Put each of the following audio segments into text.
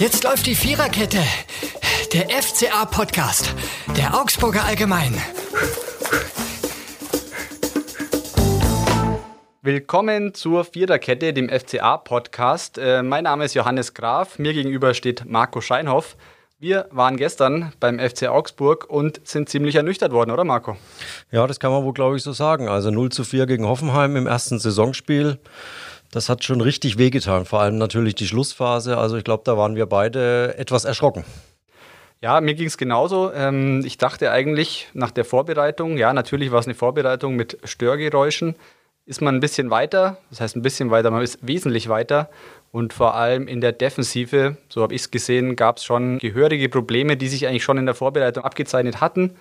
Jetzt läuft die Viererkette. Der FCA-Podcast. Der Augsburger Allgemein. Willkommen zur Viererkette, dem FCA-Podcast. Äh, mein Name ist Johannes Graf. Mir gegenüber steht Marco Scheinhoff. Wir waren gestern beim FC Augsburg und sind ziemlich ernüchtert worden, oder Marco? Ja, das kann man wohl, glaube ich, so sagen. Also 0 zu 4 gegen Hoffenheim im ersten Saisonspiel. Das hat schon richtig wehgetan, vor allem natürlich die Schlussphase. Also ich glaube, da waren wir beide etwas erschrocken. Ja, mir ging es genauso. Ähm, ich dachte eigentlich nach der Vorbereitung, ja, natürlich war es eine Vorbereitung mit Störgeräuschen, ist man ein bisschen weiter, das heißt ein bisschen weiter, man ist wesentlich weiter. Und vor allem in der Defensive, so habe ich es gesehen, gab es schon gehörige Probleme, die sich eigentlich schon in der Vorbereitung abgezeichnet hatten.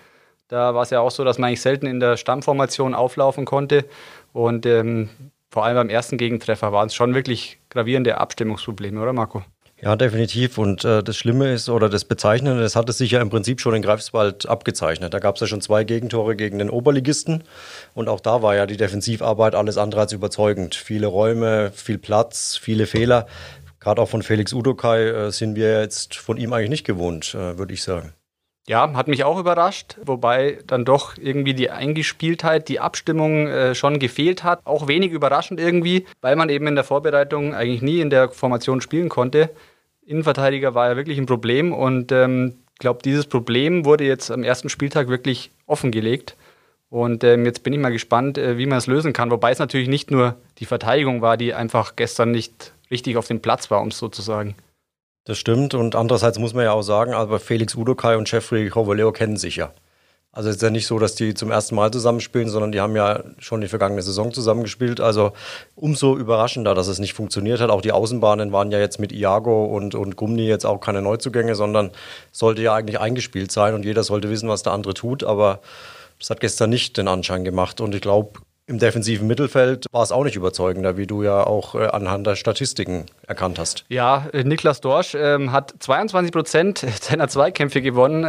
Da war es ja auch so, dass man eigentlich selten in der Stammformation auflaufen konnte. Und ähm, vor allem beim ersten Gegentreffer waren es schon wirklich gravierende Abstimmungsprobleme, oder Marco? Ja, definitiv. Und äh, das Schlimme ist, oder das Bezeichnende, das hatte sich ja im Prinzip schon in Greifswald abgezeichnet. Da gab es ja schon zwei Gegentore gegen den Oberligisten. Und auch da war ja die Defensivarbeit alles andere als überzeugend. Viele Räume, viel Platz, viele Fehler. Gerade auch von Felix Udokai äh, sind wir jetzt von ihm eigentlich nicht gewohnt, äh, würde ich sagen. Ja, hat mich auch überrascht, wobei dann doch irgendwie die Eingespieltheit, die Abstimmung äh, schon gefehlt hat. Auch wenig überraschend irgendwie, weil man eben in der Vorbereitung eigentlich nie in der Formation spielen konnte. Innenverteidiger war ja wirklich ein Problem und ich ähm, glaube, dieses Problem wurde jetzt am ersten Spieltag wirklich offengelegt. Und ähm, jetzt bin ich mal gespannt, äh, wie man es lösen kann. Wobei es natürlich nicht nur die Verteidigung war, die einfach gestern nicht richtig auf dem Platz war, um es so zu sagen. Das stimmt. Und andererseits muss man ja auch sagen, aber Felix Udokai und Jeffrey Hovoleo kennen sich ja. Also es ist ja nicht so, dass die zum ersten Mal zusammenspielen, sondern die haben ja schon die vergangene Saison zusammengespielt. Also umso überraschender, dass es nicht funktioniert hat. Auch die Außenbahnen waren ja jetzt mit Iago und, und Gumni jetzt auch keine Neuzugänge, sondern sollte ja eigentlich eingespielt sein und jeder sollte wissen, was der andere tut. Aber das hat gestern nicht den Anschein gemacht. Und ich glaube, im defensiven Mittelfeld war es auch nicht überzeugender, wie du ja auch äh, anhand der Statistiken erkannt hast. Ja, äh, Niklas Dorsch ähm, hat 22 Prozent seiner Zweikämpfe gewonnen.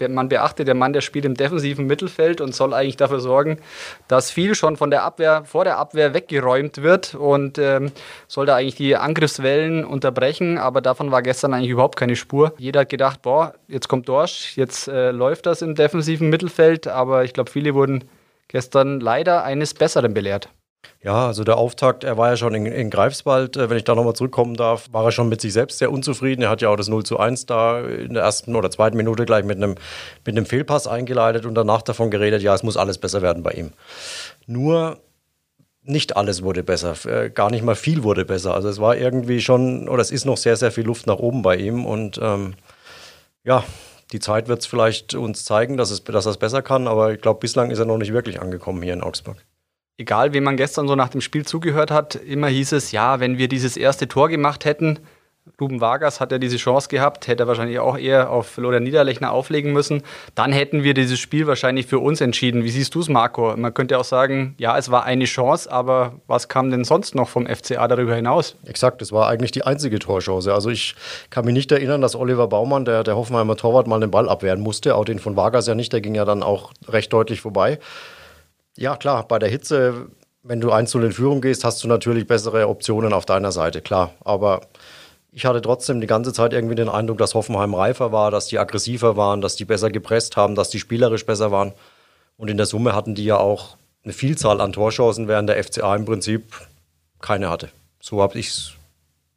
Äh, man beachtet, der Mann, der spielt im defensiven Mittelfeld und soll eigentlich dafür sorgen, dass viel schon von der Abwehr, vor der Abwehr weggeräumt wird und ähm, soll da eigentlich die Angriffswellen unterbrechen. Aber davon war gestern eigentlich überhaupt keine Spur. Jeder hat gedacht, boah, jetzt kommt Dorsch, jetzt äh, läuft das im defensiven Mittelfeld. Aber ich glaube, viele wurden gestern leider eines Besseren belehrt. Ja, also der Auftakt, er war ja schon in, in Greifswald, äh, wenn ich da nochmal zurückkommen darf, war er schon mit sich selbst sehr unzufrieden. Er hat ja auch das 0 zu 1 da in der ersten oder zweiten Minute gleich mit einem, mit einem Fehlpass eingeleitet und danach davon geredet, ja, es muss alles besser werden bei ihm. Nur nicht alles wurde besser, äh, gar nicht mal viel wurde besser. Also es war irgendwie schon, oder es ist noch sehr, sehr viel Luft nach oben bei ihm und ähm, ja, die Zeit wird es vielleicht uns zeigen, dass, es, dass er es besser kann, aber ich glaube, bislang ist er noch nicht wirklich angekommen hier in Augsburg. Egal, wem man gestern so nach dem Spiel zugehört hat, immer hieß es, ja, wenn wir dieses erste Tor gemacht hätten, Ruben Vargas hat ja diese Chance gehabt, hätte er wahrscheinlich auch eher auf Florian Niederlechner auflegen müssen. Dann hätten wir dieses Spiel wahrscheinlich für uns entschieden. Wie siehst du es, Marco? Man könnte auch sagen, ja, es war eine Chance, aber was kam denn sonst noch vom FCA darüber hinaus? Exakt, es war eigentlich die einzige Torchance. Also ich kann mich nicht erinnern, dass Oliver Baumann, der, der Hoffenheimer Torwart, mal den Ball abwehren musste. Auch den von Vargas ja nicht, der ging ja dann auch recht deutlich vorbei. Ja, klar, bei der Hitze, wenn du 1 in Führung gehst, hast du natürlich bessere Optionen auf deiner Seite, klar. Aber ich hatte trotzdem die ganze Zeit irgendwie den Eindruck, dass Hoffenheim reifer war, dass die aggressiver waren, dass die besser gepresst haben, dass die spielerisch besser waren. Und in der Summe hatten die ja auch eine Vielzahl an Torchancen, während der FCA im Prinzip keine hatte. So habe ich es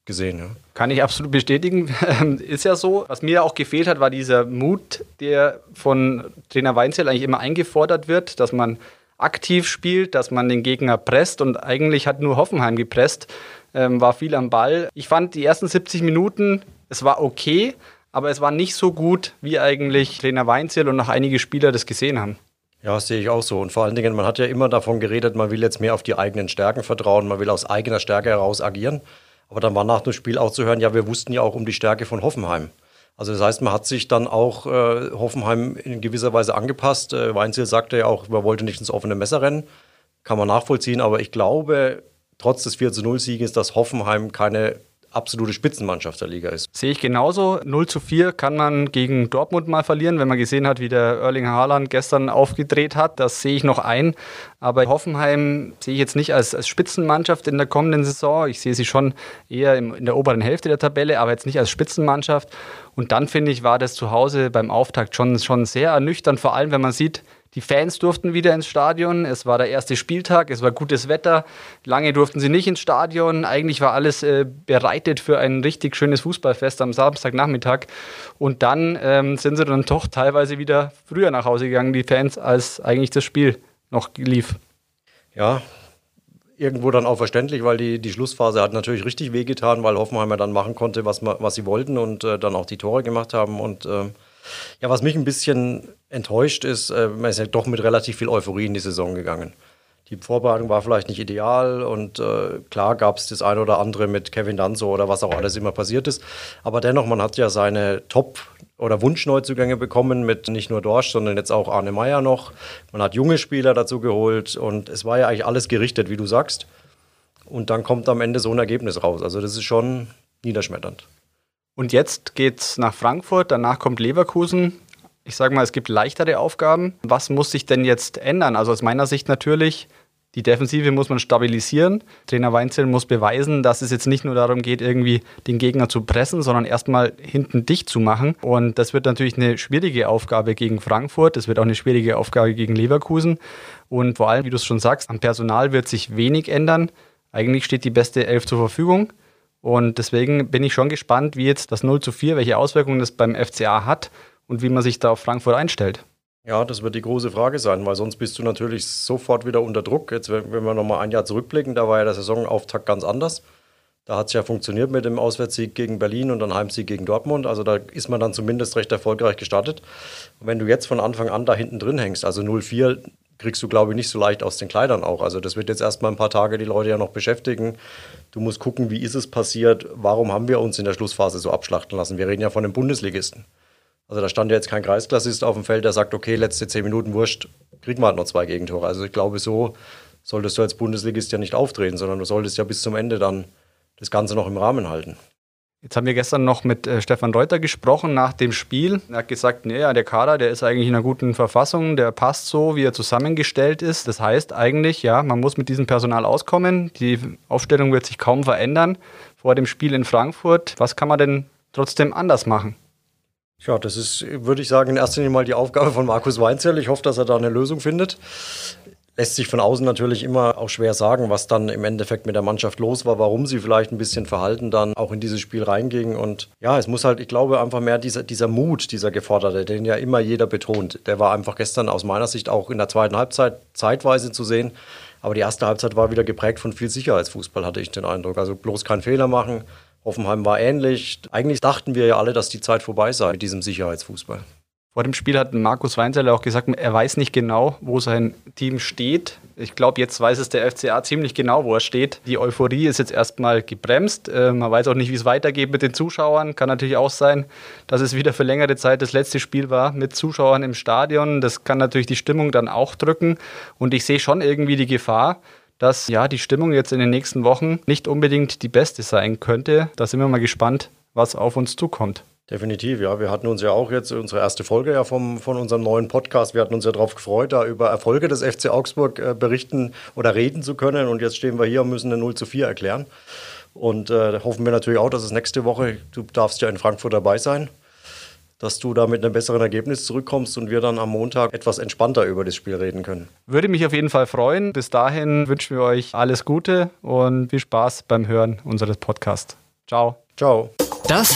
gesehen. Ja. Kann ich absolut bestätigen. Ist ja so. Was mir auch gefehlt hat, war dieser Mut, der von Trainer Weinzel eigentlich immer eingefordert wird, dass man aktiv spielt, dass man den Gegner presst und eigentlich hat nur Hoffenheim gepresst ähm, war viel am Ball. Ich fand die ersten 70 Minuten, es war okay, aber es war nicht so gut, wie eigentlich Trainer Weinziel und noch einige Spieler das gesehen haben. Ja, sehe ich auch so. Und vor allen Dingen, man hat ja immer davon geredet, man will jetzt mehr auf die eigenen Stärken vertrauen, man will aus eigener Stärke heraus agieren. Aber dann war nach dem Spiel auch zu hören, ja, wir wussten ja auch um die Stärke von Hoffenheim. Also das heißt, man hat sich dann auch äh, Hoffenheim in gewisser Weise angepasst. Äh, Weinziel sagte ja auch, man wollte nicht ins offene Messer rennen. Kann man nachvollziehen, aber ich glaube, trotz des 4-0-Sieges, dass Hoffenheim keine absolute Spitzenmannschaft der Liga ist. Sehe ich genauso. 0 zu 4 kann man gegen Dortmund mal verlieren, wenn man gesehen hat, wie der Erling Haaland gestern aufgedreht hat. Das sehe ich noch ein. Aber Hoffenheim sehe ich jetzt nicht als, als Spitzenmannschaft in der kommenden Saison. Ich sehe sie schon eher im, in der oberen Hälfte der Tabelle, aber jetzt nicht als Spitzenmannschaft. Und dann finde ich, war das zu Hause beim Auftakt schon, schon sehr ernüchternd, vor allem wenn man sieht, die Fans durften wieder ins Stadion. Es war der erste Spieltag, es war gutes Wetter. Lange durften sie nicht ins Stadion. Eigentlich war alles äh, bereitet für ein richtig schönes Fußballfest am Samstagnachmittag. Und dann ähm, sind sie dann doch teilweise wieder früher nach Hause gegangen, die Fans, als eigentlich das Spiel noch lief. Ja, irgendwo dann auch verständlich, weil die, die Schlussphase hat natürlich richtig wehgetan, weil Hoffenheimer dann machen konnte, was, was sie wollten und äh, dann auch die Tore gemacht haben. Und äh, ja, was mich ein bisschen enttäuscht ist, äh, man ist ja doch mit relativ viel Euphorie in die Saison gegangen. Die Vorbereitung war vielleicht nicht ideal und äh, klar gab es das eine oder andere mit Kevin Danzo oder was auch alles immer passiert ist. Aber dennoch, man hat ja seine Top- oder Wunschneuzugänge bekommen mit nicht nur Dorsch, sondern jetzt auch Arne Meyer noch. Man hat junge Spieler dazu geholt und es war ja eigentlich alles gerichtet, wie du sagst. Und dann kommt am Ende so ein Ergebnis raus. Also das ist schon niederschmetternd. Und jetzt geht's nach Frankfurt, danach kommt Leverkusen. Ich sage mal, es gibt leichtere Aufgaben. Was muss sich denn jetzt ändern? Also aus meiner Sicht natürlich, die Defensive muss man stabilisieren. Trainer Weinzel muss beweisen, dass es jetzt nicht nur darum geht, irgendwie den Gegner zu pressen, sondern erstmal hinten dicht zu machen. Und das wird natürlich eine schwierige Aufgabe gegen Frankfurt. Das wird auch eine schwierige Aufgabe gegen Leverkusen. Und vor allem, wie du es schon sagst, am Personal wird sich wenig ändern. Eigentlich steht die beste Elf zur Verfügung. Und deswegen bin ich schon gespannt, wie jetzt das 0 zu 4, welche Auswirkungen das beim FCA hat und wie man sich da auf Frankfurt einstellt. Ja, das wird die große Frage sein, weil sonst bist du natürlich sofort wieder unter Druck. Jetzt, wenn wir nochmal ein Jahr zurückblicken, da war ja der Saisonauftakt ganz anders. Da hat es ja funktioniert mit dem Auswärtssieg gegen Berlin und dann Heimsieg gegen Dortmund. Also da ist man dann zumindest recht erfolgreich gestartet. Und wenn du jetzt von Anfang an da hinten drin hängst, also 0-4, kriegst du, glaube ich, nicht so leicht aus den Kleidern auch. Also das wird jetzt erstmal ein paar Tage die Leute ja noch beschäftigen. Du musst gucken, wie ist es passiert, warum haben wir uns in der Schlussphase so abschlachten lassen. Wir reden ja von einem Bundesligisten. Also da stand ja jetzt kein Kreisklassist auf dem Feld, der sagt, okay, letzte zehn Minuten wurscht, kriegen wir halt noch zwei Gegentore. Also ich glaube, so solltest du als Bundesligist ja nicht auftreten, sondern du solltest ja bis zum Ende dann das Ganze noch im Rahmen halten. Jetzt haben wir gestern noch mit äh, Stefan Reuter gesprochen nach dem Spiel. Er hat gesagt, nee, der Kader, der ist eigentlich in einer guten Verfassung, der passt so, wie er zusammengestellt ist. Das heißt eigentlich, ja, man muss mit diesem Personal auskommen. Die Aufstellung wird sich kaum verändern vor dem Spiel in Frankfurt. Was kann man denn trotzdem anders machen? Ja, das ist, würde ich sagen, in erster Linie mal die Aufgabe von Markus Weinzell. Ich hoffe, dass er da eine Lösung findet. Lässt sich von außen natürlich immer auch schwer sagen, was dann im Endeffekt mit der Mannschaft los war, warum sie vielleicht ein bisschen verhalten dann auch in dieses Spiel reingingen. Und ja, es muss halt, ich glaube, einfach mehr dieser, dieser Mut, dieser geforderte, den ja immer jeder betont. Der war einfach gestern aus meiner Sicht auch in der zweiten Halbzeit zeitweise zu sehen. Aber die erste Halbzeit war wieder geprägt von viel Sicherheitsfußball, hatte ich den Eindruck. Also bloß keinen Fehler machen. Hoffenheim war ähnlich. Eigentlich dachten wir ja alle, dass die Zeit vorbei sei mit diesem Sicherheitsfußball. Vor dem Spiel hat Markus Weinzeller auch gesagt, er weiß nicht genau, wo sein Team steht. Ich glaube, jetzt weiß es der FCA ziemlich genau, wo er steht. Die Euphorie ist jetzt erstmal gebremst. Äh, man weiß auch nicht, wie es weitergeht mit den Zuschauern. Kann natürlich auch sein, dass es wieder für längere Zeit das letzte Spiel war mit Zuschauern im Stadion. Das kann natürlich die Stimmung dann auch drücken. Und ich sehe schon irgendwie die Gefahr, dass ja die Stimmung jetzt in den nächsten Wochen nicht unbedingt die beste sein könnte. Da sind wir mal gespannt, was auf uns zukommt. Definitiv, ja. Wir hatten uns ja auch jetzt unsere erste Folge ja vom, von unserem neuen Podcast. Wir hatten uns ja darauf gefreut, da über Erfolge des FC Augsburg äh, berichten oder reden zu können. Und jetzt stehen wir hier und müssen eine 0 zu 4 erklären. Und äh, hoffen wir natürlich auch, dass es nächste Woche, du darfst ja in Frankfurt dabei sein, dass du da mit einem besseren Ergebnis zurückkommst und wir dann am Montag etwas entspannter über das Spiel reden können. Würde mich auf jeden Fall freuen. Bis dahin wünschen wir euch alles Gute und viel Spaß beim Hören unseres Podcasts. Ciao. Ciao. Das